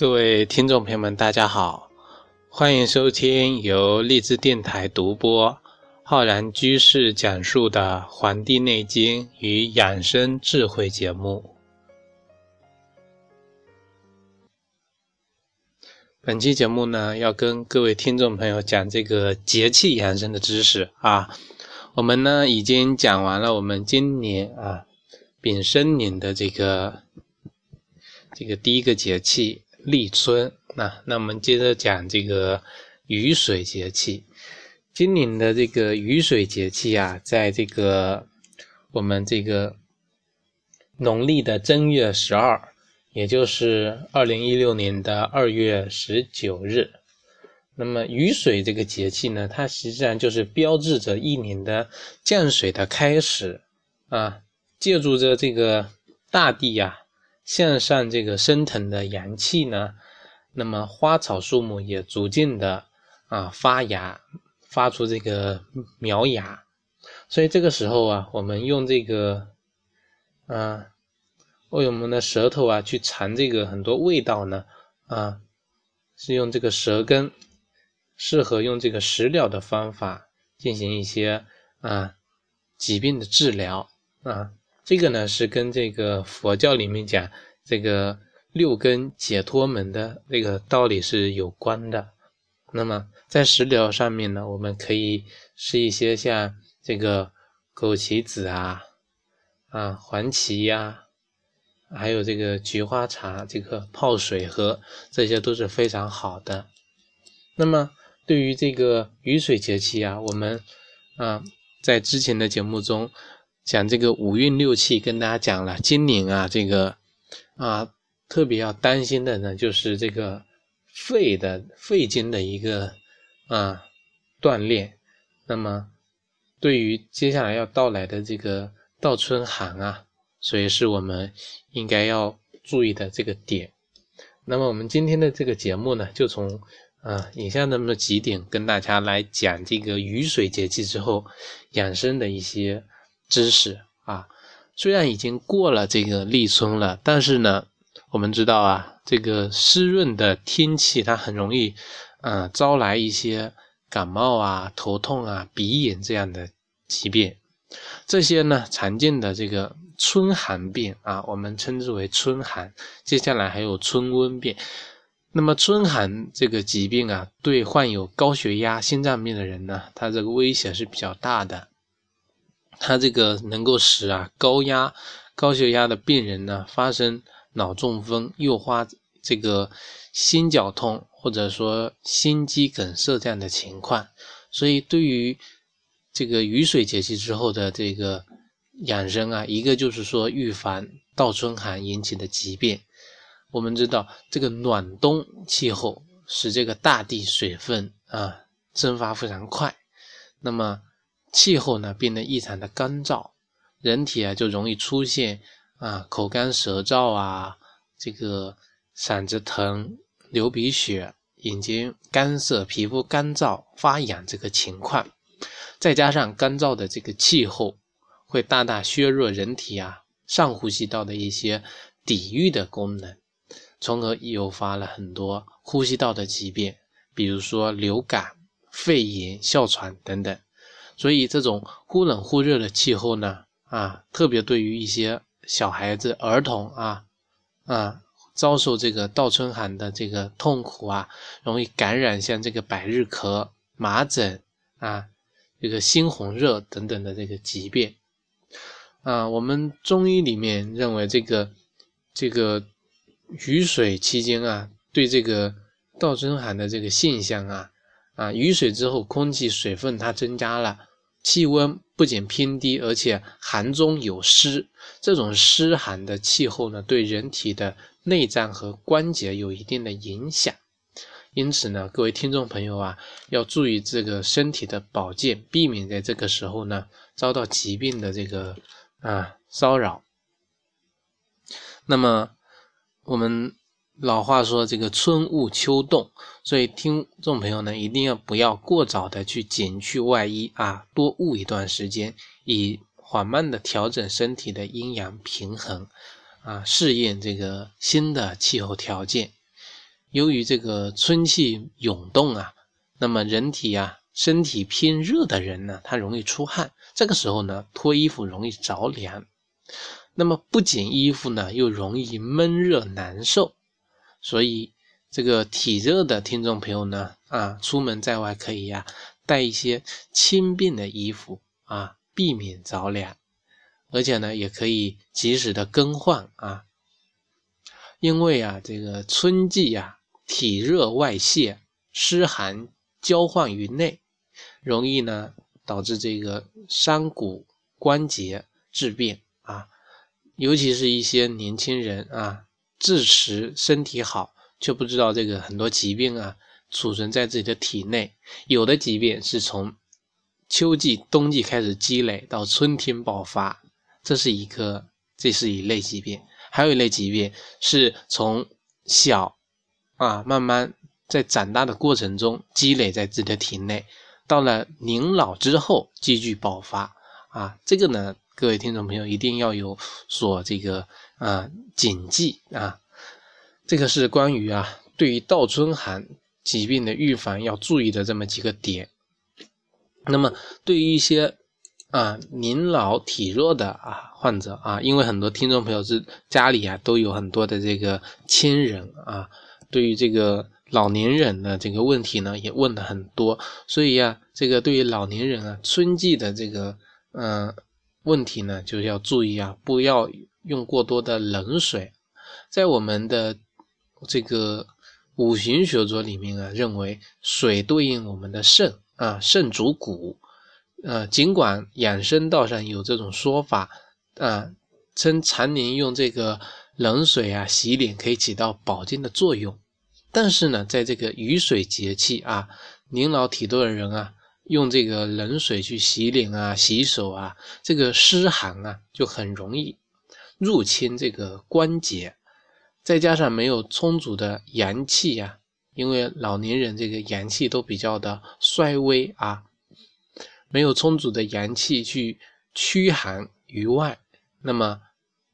各位听众朋友们，大家好，欢迎收听由荔枝电台独播、浩然居士讲述的《黄帝内经与养生智慧》节目。本期节目呢，要跟各位听众朋友讲这个节气养生的知识啊。我们呢，已经讲完了我们今年啊丙申年的这个这个第一个节气。立春，那那我们接着讲这个雨水节气。今年的这个雨水节气啊，在这个我们这个农历的正月十二，也就是二零一六年的二月十九日。那么雨水这个节气呢，它实际上就是标志着一年的降水的开始啊，借助着这个大地呀。向上这个升腾的阳气呢，那么花草树木也逐渐的啊发芽，发出这个苗芽，所以这个时候啊，我们用这个，啊，为我们的舌头啊去尝这个很多味道呢，啊，是用这个舌根，适合用这个食疗的方法进行一些啊疾病的治疗啊。这个呢是跟这个佛教里面讲这个六根解脱门的这个道理是有关的。那么在食疗上面呢，我们可以吃一些像这个枸杞子啊、啊黄芪呀，还有这个菊花茶，这个泡水喝，这些都是非常好的。那么对于这个雨水节气啊，我们啊在之前的节目中。讲这个五运六气，跟大家讲了，今年啊，这个啊特别要担心的呢，就是这个肺的肺经的一个啊锻炼。那么对于接下来要到来的这个倒春寒啊，所以是我们应该要注意的这个点。那么我们今天的这个节目呢，就从啊以下那么几点跟大家来讲这个雨水节气之后养生的一些。知识啊，虽然已经过了这个立春了，但是呢，我们知道啊，这个湿润的天气它很容易，嗯，招来一些感冒啊、头痛啊、鼻炎这样的疾病。这些呢，常见的这个春寒病啊，我们称之为春寒。接下来还有春温病。那么春寒这个疾病啊，对患有高血压、心脏病的人呢，它这个危险是比较大的。它这个能够使啊高压、高血压的病人呢发生脑中风、诱发这个心绞痛或者说心肌梗塞这样的情况。所以对于这个雨水节气之后的这个养生啊，一个就是说预防倒春寒引起的疾病。我们知道这个暖冬气候使这个大地水分啊蒸发非常快，那么。气候呢变得异常的干燥，人体啊就容易出现啊口干舌燥啊，这个嗓子疼、流鼻血、眼睛干涩、皮肤干燥发痒这个情况。再加上干燥的这个气候，会大大削弱人体啊上呼吸道的一些抵御的功能，从而诱发了很多呼吸道的疾病，比如说流感、肺炎、哮喘等等。所以这种忽冷忽热的气候呢，啊，特别对于一些小孩子、儿童啊，啊，遭受这个倒春寒的这个痛苦啊，容易感染像这个百日咳、麻疹啊，这个猩红热等等的这个疾病。啊，我们中医里面认为这个这个雨水期间啊，对这个倒春寒的这个现象啊，啊，雨水之后空气水分它增加了。气温不仅偏低，而且寒中有湿，这种湿寒的气候呢，对人体的内脏和关节有一定的影响。因此呢，各位听众朋友啊，要注意这个身体的保健，避免在这个时候呢遭到疾病的这个啊骚扰。那么我们。老话说这个春捂秋冻，所以听众朋友呢一定要不要过早的去减去外衣啊，多捂一段时间，以缓慢的调整身体的阴阳平衡啊，适应这个新的气候条件由于这个春气涌动啊，那么人体啊，身体偏热的人呢，他容易出汗，这个时候呢，脱衣服容易着凉。那么不仅衣服呢，又容易闷热难受，所以这个体热的听众朋友呢，啊，出门在外可以呀，带一些轻便的衣服啊，避免着凉，而且呢，也可以及时的更换啊，因为啊，这个春季呀，体热外泄，湿寒交换于内，容易呢导致这个伤骨关节致病啊。尤其是一些年轻人啊，自持身体好，却不知道这个很多疾病啊储存在自己的体内。有的疾病是从秋季、冬季开始积累，到春天爆发，这是一个，这是一类疾病。还有一类疾病是从小啊慢慢在长大的过程中积累在自己的体内，到了年老之后急剧爆发啊，这个呢。各位听众朋友一定要有所这个啊谨记啊，这个是关于啊对于倒春寒疾病的预防要注意的这么几个点。那么对于一些啊年老体弱的啊患者啊，因为很多听众朋友是家里啊都有很多的这个亲人啊，对于这个老年人的这个问题呢也问的很多，所以呀这个对于老年人啊春季的这个嗯。问题呢，就要注意啊，不要用过多的冷水。在我们的这个五行学说里面啊，认为水对应我们的肾啊，肾主骨。呃，尽管养生道上有这种说法啊，称常年用这个冷水啊洗脸可以起到保健的作用，但是呢，在这个雨水节气啊，年老体弱的人啊。用这个冷水去洗脸啊、洗手啊，这个湿寒啊就很容易入侵这个关节，再加上没有充足的阳气呀，因为老年人这个阳气都比较的衰微啊，没有充足的阳气去驱寒于外，那么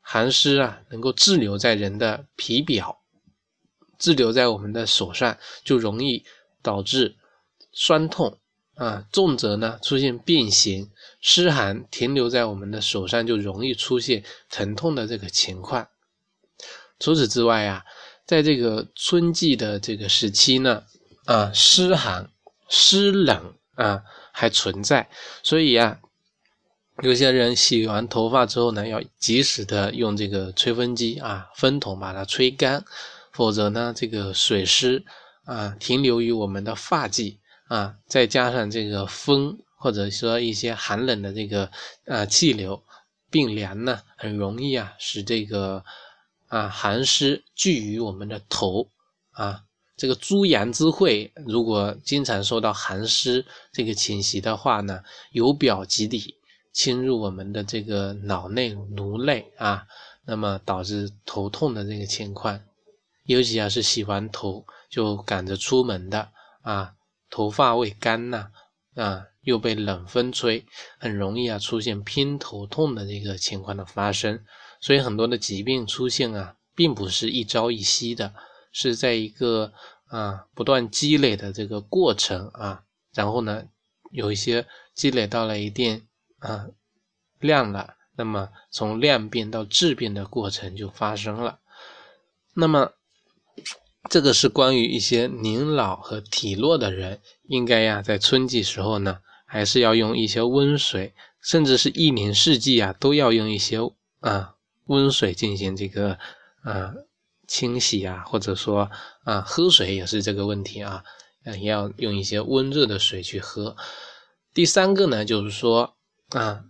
寒湿啊能够滞留在人的皮表，滞留在我们的手上，就容易导致酸痛。啊，重则呢出现变形，湿寒停留在我们的手上就容易出现疼痛的这个情况。除此之外啊，在这个春季的这个时期呢，啊，湿寒、湿冷啊还存在，所以啊，有些人洗完头发之后呢，要及时的用这个吹风机啊，风筒把它吹干，否则呢，这个水湿啊停留于我们的发际。啊，再加上这个风，或者说一些寒冷的这个啊气流，并凉呢，很容易啊使这个啊寒湿聚于我们的头啊。这个诸阳之会，如果经常受到寒湿这个侵袭的话呢，由表及里侵入我们的这个脑内颅内啊，那么导致头痛的这个情况，尤其啊是洗完头就赶着出门的啊。头发未干呐，啊，又被冷风吹，很容易啊出现偏头痛的这个情况的发生。所以很多的疾病出现啊，并不是一朝一夕的，是在一个啊不断积累的这个过程啊。然后呢，有一些积累到了一定啊量了，那么从量变到质变的过程就发生了。那么。这个是关于一些年老和体弱的人，应该呀，在春季时候呢，还是要用一些温水，甚至是一年四季啊，都要用一些啊温水进行这个啊清洗啊，或者说啊喝水也是这个问题啊，也要用一些温热的水去喝。第三个呢，就是说啊，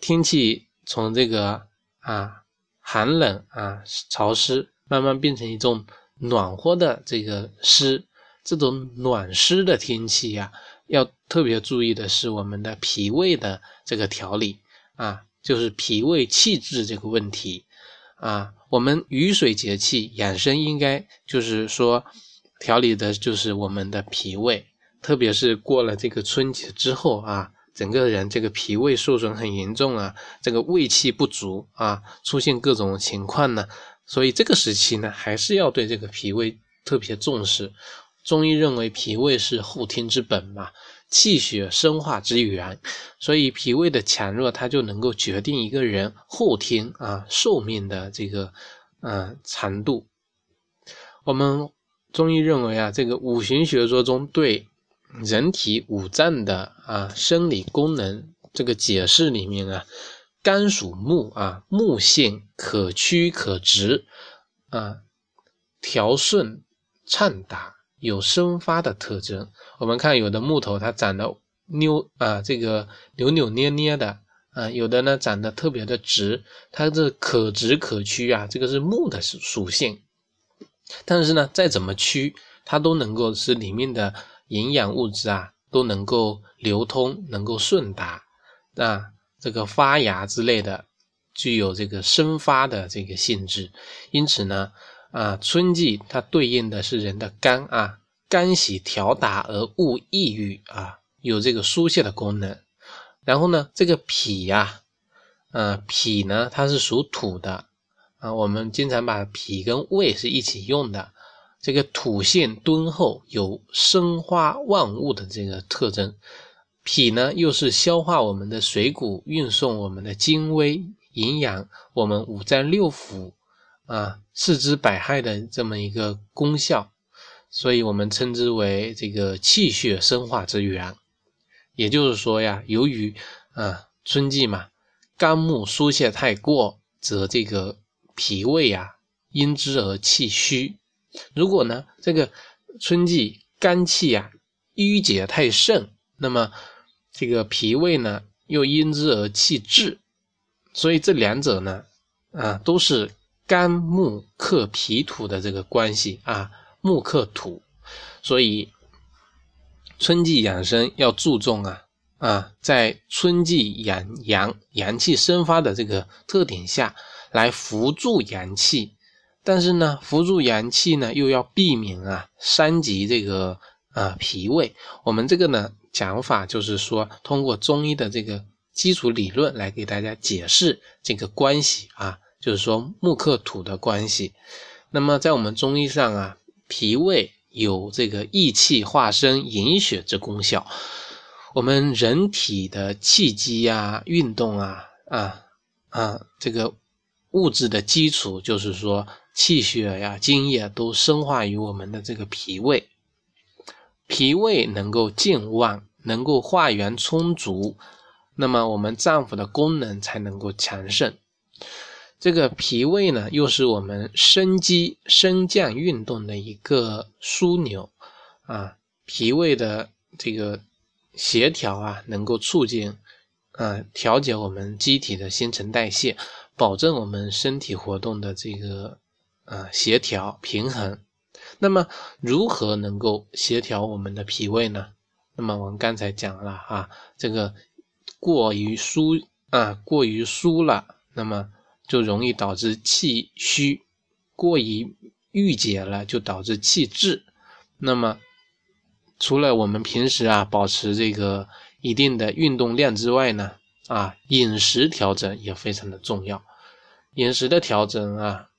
天气从这个啊寒冷啊潮湿，慢慢变成一种。暖和的这个湿，这种暖湿的天气呀，要特别注意的是我们的脾胃的这个调理啊，就是脾胃气滞这个问题啊。我们雨水节气养生应该就是说调理的就是我们的脾胃，特别是过了这个春节之后啊，整个人这个脾胃受损很严重啊，这个胃气不足啊，出现各种情况呢。所以这个时期呢，还是要对这个脾胃特别重视。中医认为脾胃是后天之本嘛，气血生化之源，所以脾胃的强弱，它就能够决定一个人后天啊寿命的这个嗯长度。我们中医认为啊，这个五行学说中对人体五脏的啊生理功能这个解释里面啊，肝属木啊，木性可曲可直啊，调顺畅达。有生发的特征。我们看有的木头它长得扭啊，这个扭扭捏捏的啊，有的呢长得特别的直，它这可直可曲啊，这个是木的属属性。但是呢，再怎么曲，它都能够使里面的营养物质啊都能够流通，能够顺达啊，这个发芽之类的，具有这个生发的这个性质。因此呢。啊，春季它对应的是人的肝啊，肝喜调达而恶抑郁啊，有这个疏泄的功能。然后呢，这个脾呀，呃，脾呢它是属土的啊，我们经常把脾跟胃是一起用的。这个土性敦厚，有生化万物的这个特征。脾呢又是消化我们的水谷，运送我们的精微营养，我们五脏六腑。啊，四肢百骸的这么一个功效，所以我们称之为这个气血生化之源。也就是说呀，由于啊春季嘛，肝木疏泄太过，则这个脾胃呀因之而气虚。如果呢这个春季肝气呀淤结太盛，那么这个脾胃呢又因之而气滞。所以这两者呢啊都是。肝木克脾土的这个关系啊，木克土，所以春季养生要注重啊啊，在春季养阳阳气生发的这个特点下来扶助阳气，但是呢，扶助阳气呢又要避免啊伤及这个啊脾胃。我们这个呢讲法就是说，通过中医的这个基础理论来给大家解释这个关系啊。就是说木克土的关系，那么在我们中医上啊，脾胃有这个益气化生、营血之功效。我们人体的气机呀、运动啊、啊啊这个物质的基础，就是说气血呀、津液都生化于我们的这个脾胃。脾胃能够健旺，能够化元充足，那么我们脏腑的功能才能够强盛。这个脾胃呢，又是我们生机升降运动的一个枢纽啊。脾胃的这个协调啊，能够促进啊调节我们机体的新陈代谢，保证我们身体活动的这个啊协调平衡。那么，如何能够协调我们的脾胃呢？那么我们刚才讲了啊，这个过于疏啊，过于疏了，那么。就容易导致气虚，过于郁结了，就导致气滞。那么，除了我们平时啊保持这个一定的运动量之外呢，啊饮食调整也非常的重要。饮食的调整啊，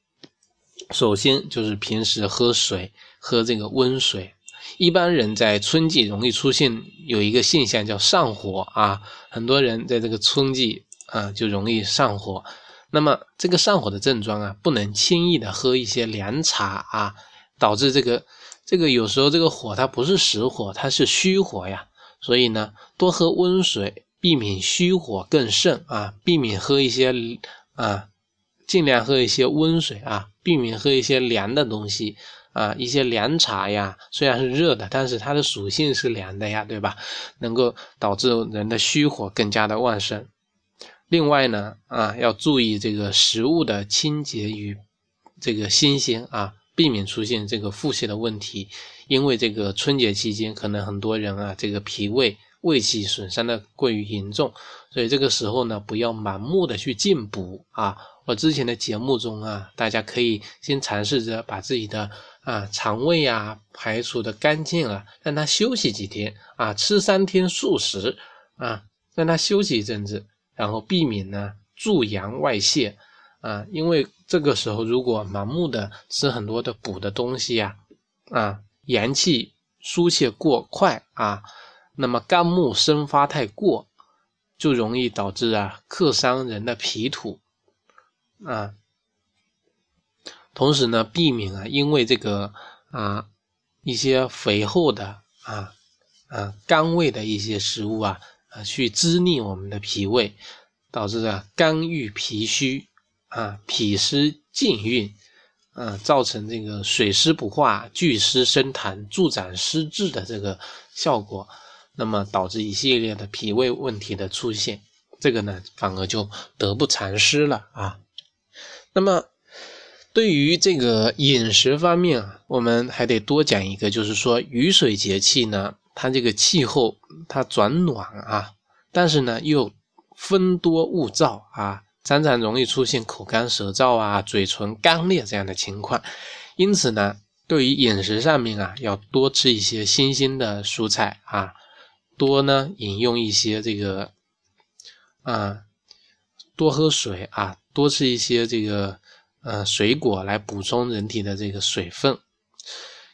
首先就是平时喝水，喝这个温水。一般人在春季容易出现有一个现象叫上火啊，很多人在这个春季啊就容易上火。那么这个上火的症状啊，不能轻易的喝一些凉茶啊，导致这个这个有时候这个火它不是实火，它是虚火呀。所以呢，多喝温水，避免虚火更盛啊，避免喝一些啊，尽量喝一些温水啊，避免喝一些凉的东西啊，一些凉茶呀，虽然是热的，但是它的属性是凉的呀，对吧？能够导致人的虚火更加的旺盛。另外呢，啊，要注意这个食物的清洁与这个新鲜啊，避免出现这个腹泻的问题。因为这个春节期间，可能很多人啊，这个脾胃胃气损伤的过于严重，所以这个时候呢，不要盲目的去进补啊。我之前的节目中啊，大家可以先尝试着把自己的啊肠胃啊排除的干净了，让他休息几天啊，吃三天素食啊，让他休息一阵子。然后避免呢助阳外泄啊，因为这个时候如果盲目的吃很多的补的东西呀，啊阳气疏泄过快啊，那么肝木生发太过，就容易导致啊克伤人的脾土啊。同时呢，避免啊因为这个啊一些肥厚的啊啊甘味的一些食物啊啊去滋腻我们的脾胃，导致啊肝郁脾虚啊脾湿禁运。啊，造成这个水湿不化、聚湿生痰、助长湿滞的这个效果，那么导致一系列的脾胃问题的出现，这个呢反而就得不偿失了啊。那么对于这个饮食方面啊，我们还得多讲一个，就是说雨水节气呢，它这个气候它转暖啊，但是呢又风多雾燥啊。常常容易出现口干舌燥啊、嘴唇干裂这样的情况，因此呢，对于饮食上面啊，要多吃一些新鲜的蔬菜啊，多呢饮用一些这个啊，多喝水啊，多吃一些这个呃水果来补充人体的这个水分。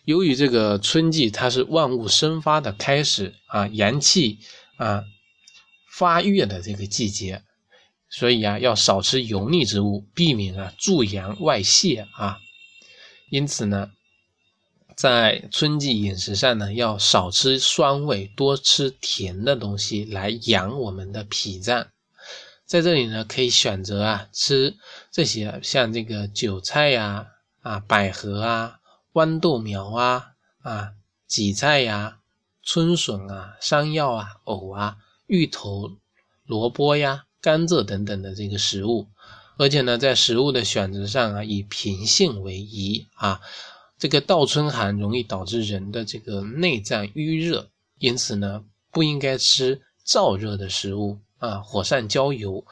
由于这个春季它是万物生发的开始啊，阳气啊发育的这个季节。所以啊，要少吃油腻之物，避免啊助阳外泄啊。因此呢，在春季饮食上呢，要少吃酸味，多吃甜的东西来养我们的脾脏。在这里呢，可以选择啊吃这些，像这个韭菜呀、啊百合啊、豌豆苗啊、啊荠菜呀、春笋啊、山药啊、藕啊、芋头、萝卜呀。甘蔗等等的这个食物，而且呢，在食物的选择上啊，以平性为宜啊。这个倒春寒容易导致人的这个内脏淤热，因此呢，不应该吃燥热的食物啊，火上浇油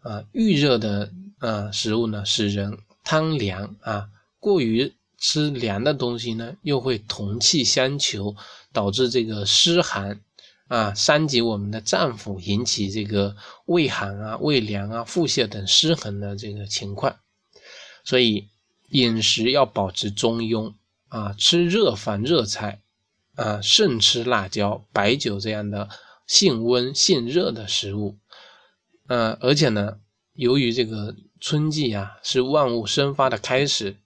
啊。预热的啊食物呢，使人贪凉啊。过于吃凉的东西呢，又会同气相求，导致这个湿寒。啊，伤及我们的脏腑，引起这个胃寒啊、胃凉啊、腹泻等失衡的这个情况。所以饮食要保持中庸啊，吃热饭、热菜啊，慎吃辣椒、白酒这样的性温性热的食物。嗯，而且呢，由于这个春季啊是万物生发的开始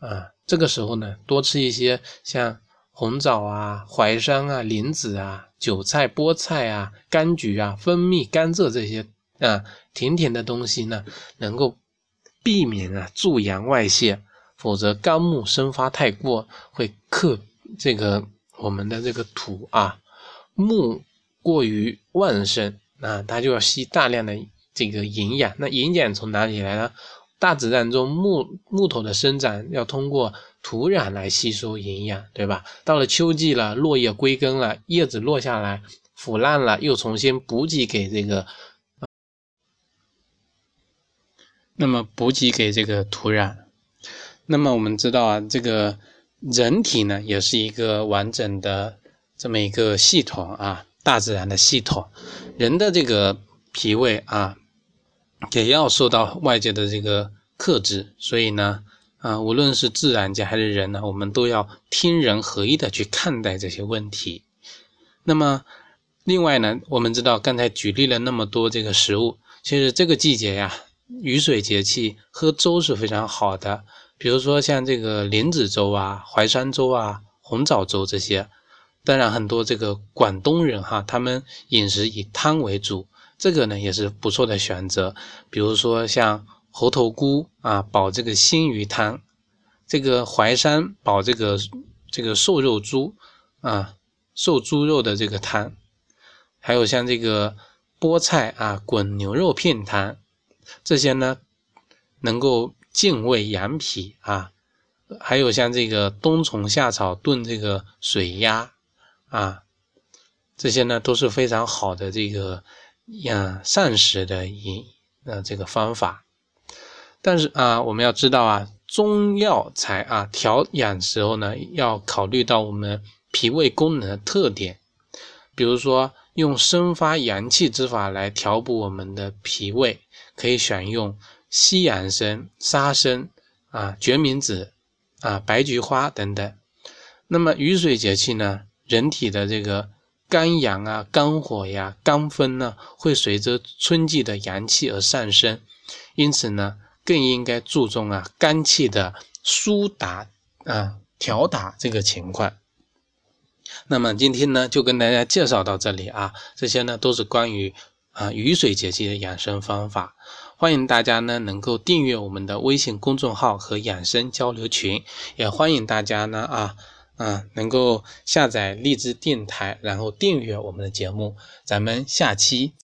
啊，这个时候呢，多吃一些像。红枣啊、淮山啊、莲子啊、韭菜、菠菜啊、柑橘啊、蜂蜜、甘蔗这些啊甜甜的东西呢，能够避免啊助阳外泄，否则肝木生发太过会克这个我们的这个土啊，木过于旺盛啊，它就要吸大量的这个营养。那营养从哪里来呢？大自然中木木头的生长要通过。土壤来吸收营养，对吧？到了秋季了，落叶归根了，叶子落下来腐烂了，又重新补给给这个，那么补给给这个土壤。那么我们知道啊，这个人体呢，也是一个完整的这么一个系统啊，大自然的系统。人的这个脾胃啊，也要受到外界的这个克制，所以呢。啊，无论是自然界还是人呢，我们都要天人合一的去看待这些问题。那么，另外呢，我们知道刚才举例了那么多这个食物，其实这个季节呀，雨水节气，喝粥是非常好的。比如说像这个莲子粥啊、淮山粥啊、红枣粥这些。当然，很多这个广东人哈，他们饮食以汤为主，这个呢也是不错的选择。比如说像。猴头菇啊，煲这个鲜鱼汤；这个淮山煲这个这个瘦肉猪啊，瘦猪肉的这个汤；还有像这个菠菜啊，滚牛肉片汤，这些呢能够健胃养脾啊；还有像这个冬虫夏草炖这个水鸭啊，这些呢都是非常好的这个养膳食的饮呃这个方法。但是啊，我们要知道啊，中药材啊调养时候呢，要考虑到我们脾胃功能的特点。比如说，用生发阳气之法来调补我们的脾胃，可以选用西洋参、沙参啊、决明子啊、白菊花等等。那么雨水节气呢，人体的这个肝阳啊、肝火呀、肝风呢，会随着春季的阳气而上升，因此呢，更应该注重啊肝气的疏达啊调达这个情况。那么今天呢，就跟大家介绍到这里啊，这些呢都是关于啊雨水节气的养生方法。欢迎大家呢能够订阅我们的微信公众号和养生交流群，也欢迎大家呢啊啊能够下载荔枝电台，然后订阅我们的节目。咱们下期